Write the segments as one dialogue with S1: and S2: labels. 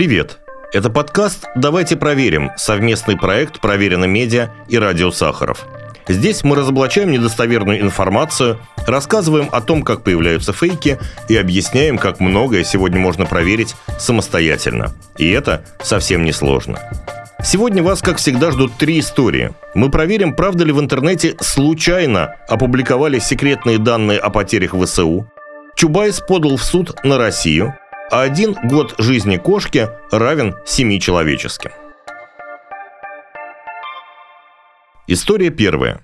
S1: Привет! Это подкаст «Давайте проверим» – совместный проект «Проверено медиа» и «Радио Сахаров». Здесь мы разоблачаем недостоверную информацию, рассказываем о том, как появляются фейки и объясняем, как многое сегодня можно проверить самостоятельно. И это совсем не сложно. Сегодня вас, как всегда, ждут три истории. Мы проверим, правда ли в интернете случайно опубликовали секретные данные о потерях ВСУ. Чубайс подал в суд на Россию – а один год жизни кошки равен семи человеческим. История первая.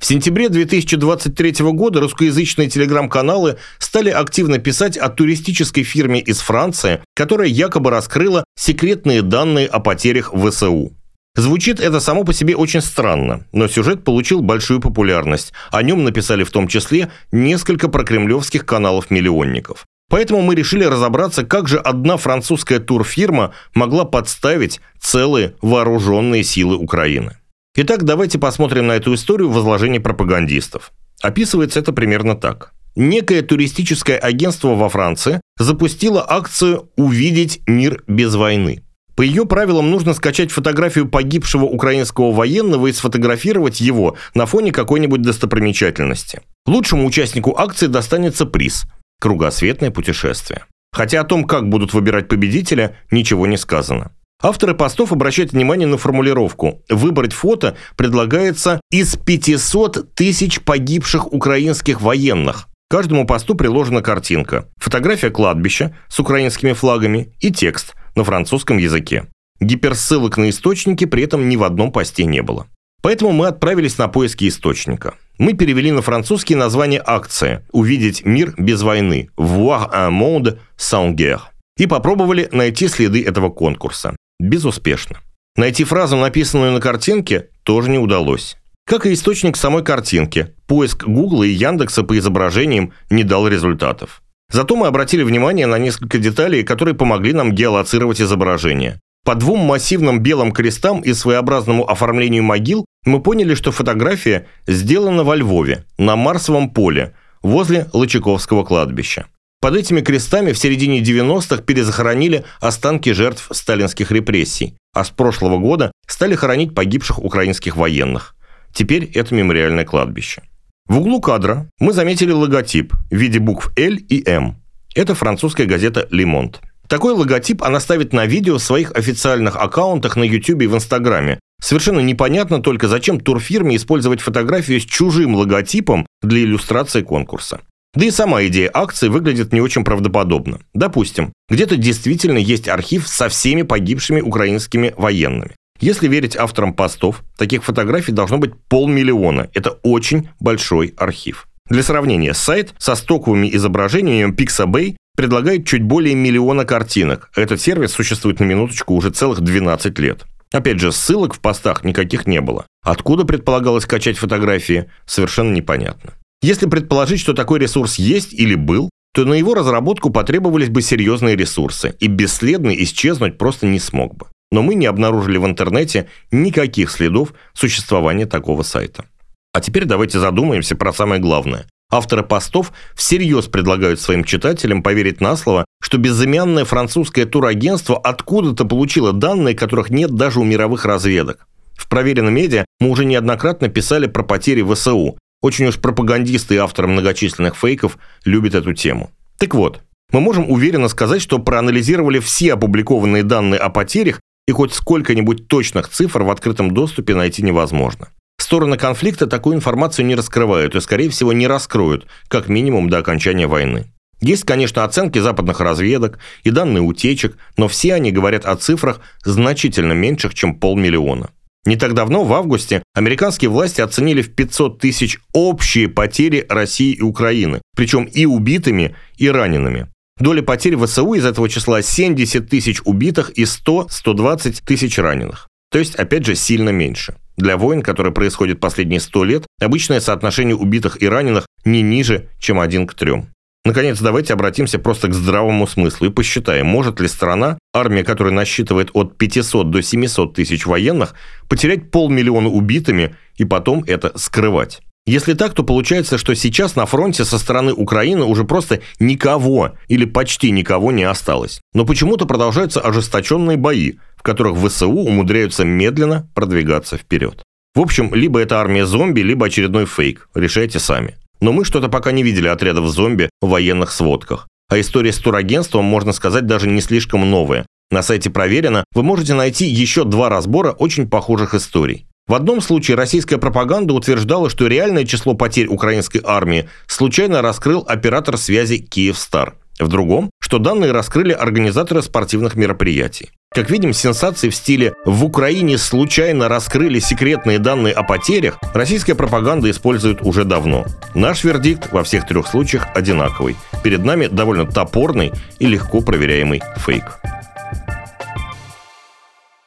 S1: В сентябре 2023 года русскоязычные телеграм-каналы стали активно писать о туристической фирме из Франции, которая якобы раскрыла секретные данные о потерях ВСУ. Звучит это само по себе очень странно, но сюжет получил большую популярность. О нем написали в том числе несколько прокремлевских каналов-миллионников. Поэтому мы решили разобраться, как же одна французская турфирма могла подставить целые вооруженные силы Украины. Итак, давайте посмотрим на эту историю в изложении пропагандистов. Описывается это примерно так. Некое туристическое агентство во Франции запустило акцию «Увидеть мир без войны». По ее правилам нужно скачать фотографию погибшего украинского военного и сфотографировать его на фоне какой-нибудь достопримечательности. Лучшему участнику акции достанется приз – Кругосветное путешествие. Хотя о том, как будут выбирать победителя, ничего не сказано. Авторы постов обращают внимание на формулировку. Выбрать фото предлагается из 500 тысяч погибших украинских военных. Каждому посту приложена картинка, фотография кладбища с украинскими флагами и текст на французском языке. Гиперссылок на источники при этом ни в одном посте не было. Поэтому мы отправились на поиски источника мы перевели на французский название акции «Увидеть мир без войны» «Voir un monde sans guerre» и попробовали найти следы этого конкурса. Безуспешно. Найти фразу, написанную на картинке, тоже не удалось. Как и источник самой картинки, поиск Гугла и Яндекса по изображениям не дал результатов. Зато мы обратили внимание на несколько деталей, которые помогли нам геолоцировать изображение. По двум массивным белым крестам и своеобразному оформлению могил мы поняли, что фотография сделана во Львове, на Марсовом поле, возле Лычаковского кладбища. Под этими крестами в середине 90-х перезахоронили останки жертв сталинских репрессий, а с прошлого года стали хоронить погибших украинских военных. Теперь это мемориальное кладбище. В углу кадра мы заметили логотип в виде букв «Л» и «М». Это французская газета «Лимонт». Такой логотип она ставит на видео в своих официальных аккаунтах на YouTube и в Инстаграме. Совершенно непонятно только, зачем турфирме использовать фотографию с чужим логотипом для иллюстрации конкурса. Да и сама идея акции выглядит не очень правдоподобно. Допустим, где-то действительно есть архив со всеми погибшими украинскими военными. Если верить авторам постов, таких фотографий должно быть полмиллиона. Это очень большой архив. Для сравнения, сайт со стоковыми изображениями Pixabay предлагает чуть более миллиона картинок. Этот сервис существует на минуточку уже целых 12 лет. Опять же, ссылок в постах никаких не было. Откуда предполагалось качать фотографии, совершенно непонятно. Если предположить, что такой ресурс есть или был, то на его разработку потребовались бы серьезные ресурсы, и бесследно исчезнуть просто не смог бы. Но мы не обнаружили в интернете никаких следов существования такого сайта. А теперь давайте задумаемся про самое главное. Авторы постов всерьез предлагают своим читателям поверить на слово, что безымянное французское турагентство откуда-то получило данные, которых нет даже у мировых разведок. В проверенном медиа мы уже неоднократно писали про потери ВСУ. Очень уж пропагандисты и авторы многочисленных фейков любят эту тему. Так вот, мы можем уверенно сказать, что проанализировали все опубликованные данные о потерях и хоть сколько-нибудь точных цифр в открытом доступе найти невозможно. Стороны конфликта такую информацию не раскрывают и, скорее всего, не раскроют, как минимум до окончания войны. Есть, конечно, оценки западных разведок и данные утечек, но все они говорят о цифрах значительно меньших, чем полмиллиона. Не так давно, в августе, американские власти оценили в 500 тысяч общие потери России и Украины, причем и убитыми, и ранеными. Доля потерь ВСУ из этого числа 70 тысяч убитых и 100-120 тысяч раненых. То есть, опять же, сильно меньше. Для войн, которые происходят последние 100 лет, обычное соотношение убитых и раненых не ниже, чем один к трем. Наконец, давайте обратимся просто к здравому смыслу и посчитаем, может ли страна, армия которая насчитывает от 500 до 700 тысяч военных, потерять полмиллиона убитыми и потом это скрывать. Если так, то получается, что сейчас на фронте со стороны Украины уже просто никого или почти никого не осталось. Но почему-то продолжаются ожесточенные бои, в которых ВСУ умудряются медленно продвигаться вперед. В общем, либо это армия зомби, либо очередной фейк. Решайте сами. Но мы что-то пока не видели отрядов зомби в военных сводках. А история с турагентством, можно сказать, даже не слишком новая. На сайте «Проверено» вы можете найти еще два разбора очень похожих историй. В одном случае российская пропаганда утверждала, что реальное число потерь украинской армии случайно раскрыл оператор связи «Киевстар». В другом, что данные раскрыли организаторы спортивных мероприятий. Как видим, сенсации в стиле «в Украине случайно раскрыли секретные данные о потерях» российская пропаганда использует уже давно. Наш вердикт во всех трех случаях одинаковый. Перед нами довольно топорный и легко проверяемый фейк.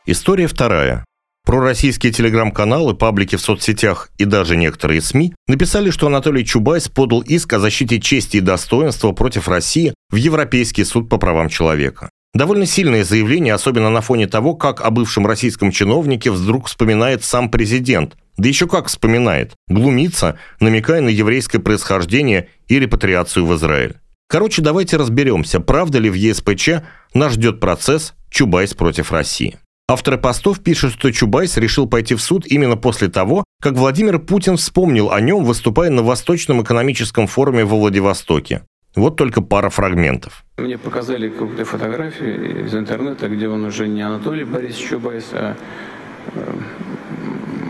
S1: История вторая. Пророссийские телеграм-каналы, паблики в соцсетях и даже некоторые СМИ написали, что Анатолий Чубайс подал иск о защите чести и достоинства против России в Европейский суд по правам человека. Довольно сильное заявление, особенно на фоне того, как о бывшем российском чиновнике вдруг вспоминает сам президент. Да еще как вспоминает. Глумится, намекая на еврейское происхождение и репатриацию в Израиль. Короче, давайте разберемся, правда ли в ЕСПЧ нас ждет процесс Чубайс против России. Авторы постов пишут, что Чубайс решил пойти в суд именно после того, как Владимир Путин вспомнил о нем, выступая на Восточном экономическом форуме во Владивостоке. Вот только пара фрагментов.
S2: Мне показали какую-то фотографию из интернета, где он уже не Анатолий Борисович Чубайс, а э,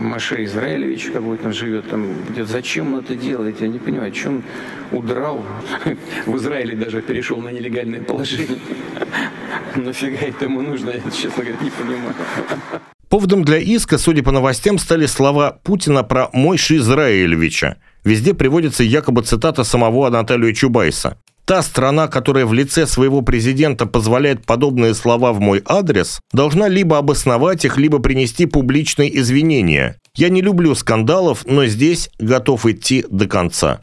S2: Моше Израилевич какой-то живет там. Где, зачем он это делает? Я не понимаю, чем удрал. В Израиле даже перешел на нелегальное положение. Нафига это ему нужно, я, честно говоря, не понимаю.
S1: Поводом для иска, судя по новостям, стали слова Путина про Мойши Израилевича. Везде приводится якобы цитата самого Анатолия Чубайса. Та страна, которая в лице своего президента позволяет подобные слова в мой адрес, должна либо обосновать их, либо принести публичные извинения. Я не люблю скандалов, но здесь готов идти до конца.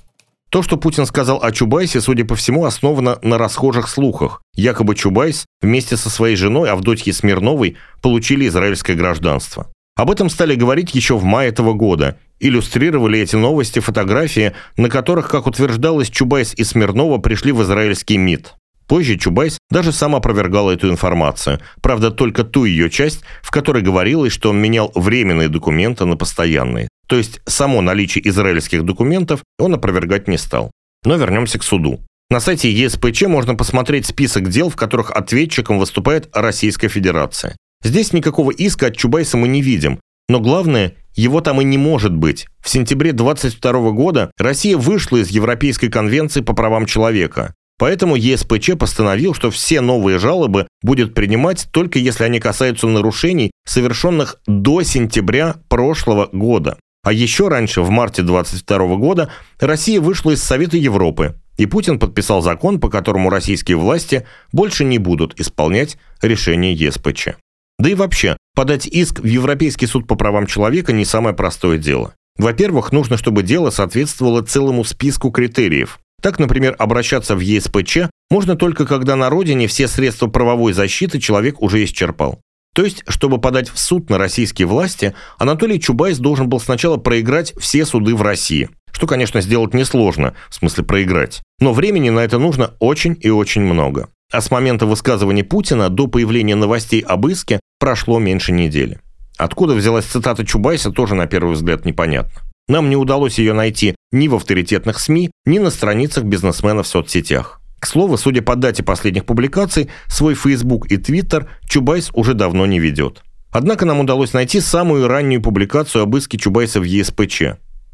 S1: То, что Путин сказал о Чубайсе, судя по всему, основано на расхожих слухах. Якобы Чубайс вместе со своей женой Авдотьей Смирновой получили израильское гражданство. Об этом стали говорить еще в мае этого года. Иллюстрировали эти новости фотографии, на которых, как утверждалось, Чубайс и Смирнова пришли в израильский МИД. Позже Чубайс даже сам опровергал эту информацию, правда, только ту ее часть, в которой говорилось, что он менял временные документы на постоянные. То есть само наличие израильских документов он опровергать не стал. Но вернемся к суду. На сайте ЕСПЧ можно посмотреть список дел, в которых ответчиком выступает Российская Федерация. Здесь никакого иска от Чубайса мы не видим. Но главное, его там и не может быть. В сентябре 22 года Россия вышла из Европейской конвенции по правам человека. Поэтому ЕСПЧ постановил, что все новые жалобы будет принимать только если они касаются нарушений, совершенных до сентября прошлого года. А еще раньше, в марте 22 года, Россия вышла из Совета Европы, и Путин подписал закон, по которому российские власти больше не будут исполнять решение ЕСПЧ. Да и вообще, подать иск в Европейский суд по правам человека не самое простое дело. Во-первых, нужно, чтобы дело соответствовало целому списку критериев. Так, например, обращаться в ЕСПЧ можно только когда на родине все средства правовой защиты человек уже исчерпал. То есть, чтобы подать в суд на российские власти, Анатолий Чубайс должен был сначала проиграть все суды в России. Что, конечно, сделать несложно, в смысле проиграть. Но времени на это нужно очень и очень много. А с момента высказывания Путина до появления новостей об иске прошло меньше недели. Откуда взялась цитата Чубайса, тоже на первый взгляд непонятно. Нам не удалось ее найти ни в авторитетных СМИ, ни на страницах бизнесмена в соцсетях. К слову, судя по дате последних публикаций, свой Facebook и Twitter Чубайс уже давно не ведет. Однако нам удалось найти самую раннюю публикацию об иске Чубайса в ЕСПЧ.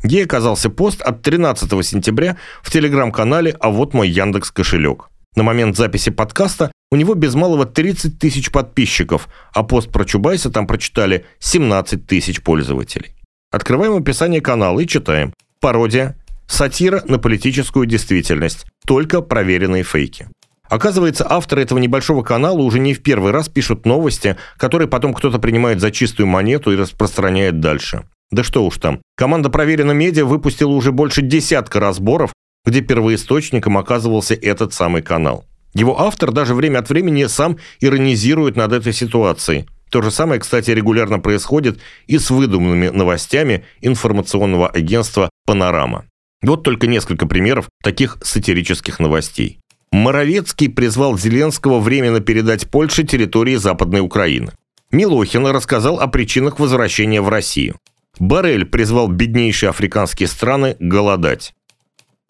S1: Ей оказался пост от 13 сентября в телеграм-канале «А вот мой Яндекс кошелек». На момент записи подкаста у него без малого 30 тысяч подписчиков, а пост про Чубайса там прочитали 17 тысяч пользователей. Открываем описание канала и читаем. Пародия, сатира на политическую действительность, только проверенные фейки. Оказывается, авторы этого небольшого канала уже не в первый раз пишут новости, которые потом кто-то принимает за чистую монету и распространяет дальше. Да что уж там. Команда «Проверено медиа» выпустила уже больше десятка разборов, где первоисточником оказывался этот самый канал. Его автор даже время от времени сам иронизирует над этой ситуацией. То же самое, кстати, регулярно происходит и с выдуманными новостями информационного агентства «Панорама». Вот только несколько примеров таких сатирических новостей. Моровецкий призвал Зеленского временно передать Польше территории Западной Украины. Милохин рассказал о причинах возвращения в Россию. Барель призвал беднейшие африканские страны голодать.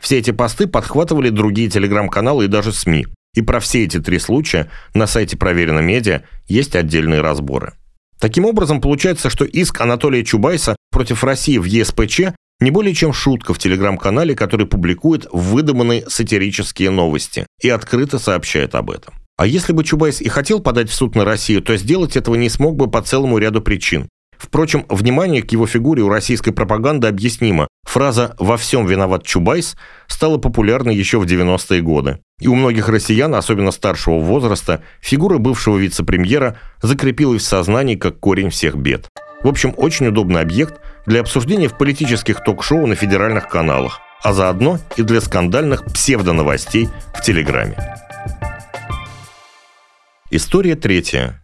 S1: Все эти посты подхватывали другие телеграм-каналы и даже СМИ. И про все эти три случая на сайте Проверено Медиа есть отдельные разборы. Таким образом, получается, что иск Анатолия Чубайса против России в ЕСПЧ не более чем шутка в телеграм-канале, который публикует выдуманные сатирические новости и открыто сообщает об этом. А если бы Чубайс и хотел подать в суд на Россию, то сделать этого не смог бы по целому ряду причин. Впрочем, внимание к его фигуре у российской пропаганды объяснимо. Фраза «во всем виноват Чубайс» стала популярной еще в 90-е годы. И у многих россиян, особенно старшего возраста, фигура бывшего вице-премьера закрепилась в сознании как корень всех бед. В общем, очень удобный объект для обсуждения в политических ток-шоу на федеральных каналах, а заодно и для скандальных псевдоновостей в Телеграме. История третья.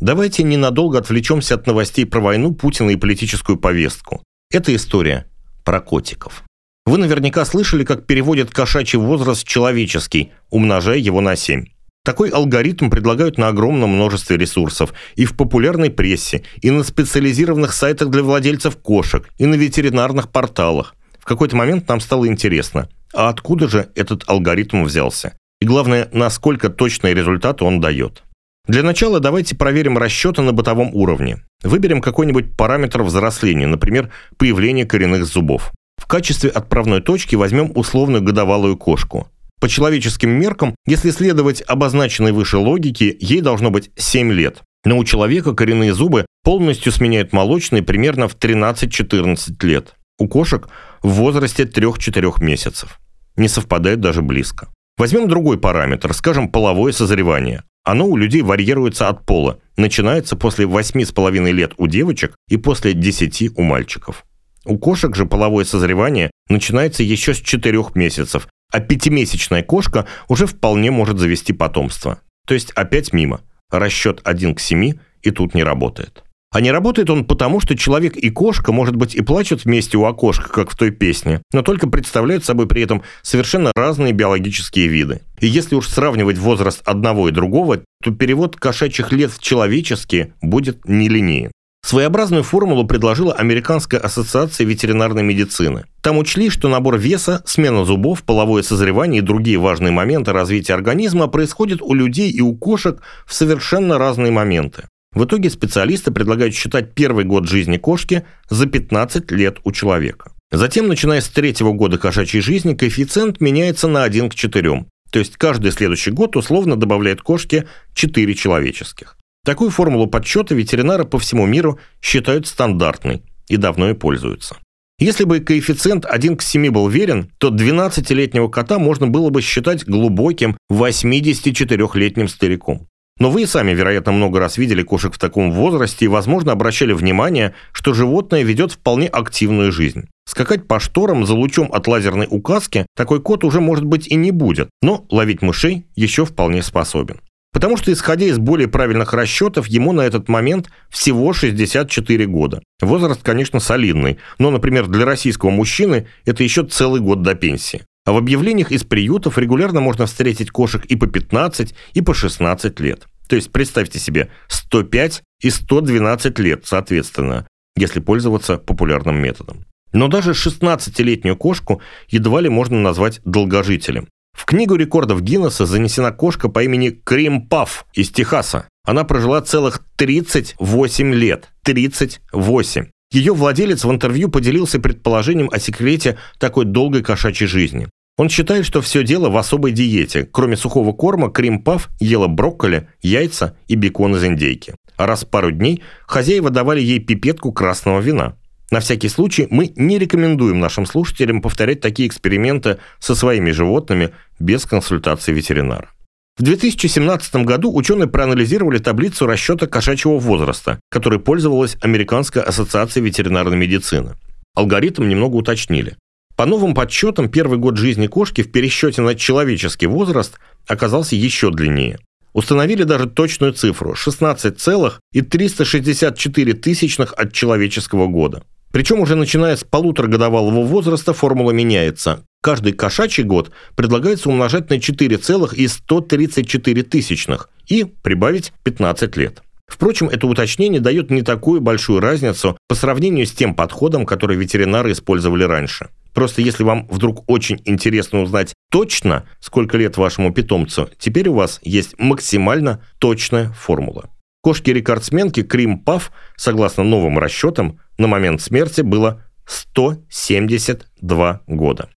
S1: Давайте ненадолго отвлечемся от новостей про войну, Путина и политическую повестку. Это история про котиков. Вы наверняка слышали, как переводят кошачий возраст человеческий, умножая его на 7. Такой алгоритм предлагают на огромном множестве ресурсов и в популярной прессе, и на специализированных сайтах для владельцев кошек, и на ветеринарных порталах. В какой-то момент нам стало интересно, а откуда же этот алгоритм взялся? И главное, насколько точные результаты он дает. Для начала давайте проверим расчеты на бытовом уровне. Выберем какой-нибудь параметр взросления, например, появление коренных зубов. В качестве отправной точки возьмем условную годовалую кошку. По человеческим меркам, если следовать обозначенной выше логике, ей должно быть 7 лет. Но у человека коренные зубы полностью сменяют молочные примерно в 13-14 лет. У кошек в возрасте 3-4 месяцев. Не совпадает даже близко. Возьмем другой параметр, скажем, половое созревание. Оно у людей варьируется от пола. Начинается после 8,5 лет у девочек и после 10 у мальчиков. У кошек же половое созревание начинается еще с 4 месяцев, а пятимесячная кошка уже вполне может завести потомство. То есть опять мимо. Расчет 1 к 7 и тут не работает. А не работает он потому, что человек и кошка, может быть, и плачут вместе у окошка, как в той песне, но только представляют собой при этом совершенно разные биологические виды. И если уж сравнивать возраст одного и другого, то перевод кошачьих лет в человеческие будет нелинеен. Своеобразную формулу предложила Американская ассоциация ветеринарной медицины. Там учли, что набор веса, смена зубов, половое созревание и другие важные моменты развития организма происходят у людей и у кошек в совершенно разные моменты. В итоге специалисты предлагают считать первый год жизни кошки за 15 лет у человека. Затем, начиная с третьего года кошачьей жизни, коэффициент меняется на 1 к 4. То есть каждый следующий год условно добавляет кошке 4 человеческих. Такую формулу подсчета ветеринары по всему миру считают стандартной и давно и пользуются. Если бы коэффициент 1 к 7 был верен, то 12-летнего кота можно было бы считать глубоким 84-летним стариком. Но вы и сами, вероятно, много раз видели кошек в таком возрасте и, возможно, обращали внимание, что животное ведет вполне активную жизнь. Скакать по шторам за лучом от лазерной указки такой кот уже, может быть, и не будет, но ловить мышей еще вполне способен. Потому что, исходя из более правильных расчетов, ему на этот момент всего 64 года. Возраст, конечно, солидный, но, например, для российского мужчины это еще целый год до пенсии. А в объявлениях из приютов регулярно можно встретить кошек и по 15, и по 16 лет. То есть представьте себе 105 и 112 лет, соответственно, если пользоваться популярным методом. Но даже 16-летнюю кошку едва ли можно назвать долгожителем. В книгу рекордов Гиннесса занесена кошка по имени Крим Паф из Техаса. Она прожила целых 38 лет. 38. Ее владелец в интервью поделился предположением о секрете такой долгой кошачьей жизни. Он считает, что все дело в особой диете. Кроме сухого корма, Крим Паф ела брокколи, яйца и бекон из индейки. А раз в пару дней хозяева давали ей пипетку красного вина. На всякий случай мы не рекомендуем нашим слушателям повторять такие эксперименты со своими животными без консультации ветеринара. В 2017 году ученые проанализировали таблицу расчета кошачьего возраста, которой пользовалась Американская ассоциация ветеринарной медицины. Алгоритм немного уточнили. По новым подсчетам, первый год жизни кошки в пересчете на человеческий возраст оказался еще длиннее. Установили даже точную цифру – 16,364 тысячных от человеческого года. Причем уже начиная с полуторагодовалого возраста формула меняется. Каждый кошачий год предлагается умножать на 4,134 тысячных и прибавить 15 лет. Впрочем, это уточнение дает не такую большую разницу по сравнению с тем подходом, который ветеринары использовали раньше. Просто если вам вдруг очень интересно узнать точно, сколько лет вашему питомцу, теперь у вас есть максимально точная формула. Кошки-рекордсменки Крим Паф, согласно новым расчетам, на момент смерти было 172 года.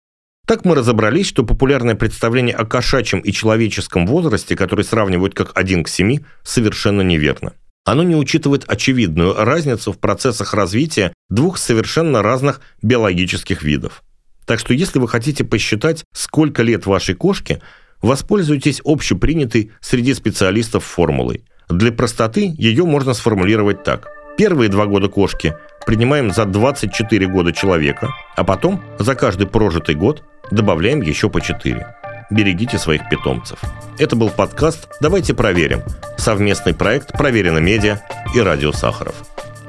S1: Так мы разобрались, что популярное представление о кошачьем и человеческом возрасте, который сравнивают как 1 к 7, совершенно неверно. Оно не учитывает очевидную разницу в процессах развития двух совершенно разных биологических видов. Так что если вы хотите посчитать, сколько лет вашей кошке, воспользуйтесь общепринятой среди специалистов формулой. Для простоты ее можно сформулировать так. Первые два года кошки принимаем за 24 года человека, а потом за каждый прожитый год добавляем еще по 4. Берегите своих питомцев. Это был подкаст «Давайте проверим». Совместный проект «Проверено медиа» и «Радио Сахаров».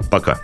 S1: Пока.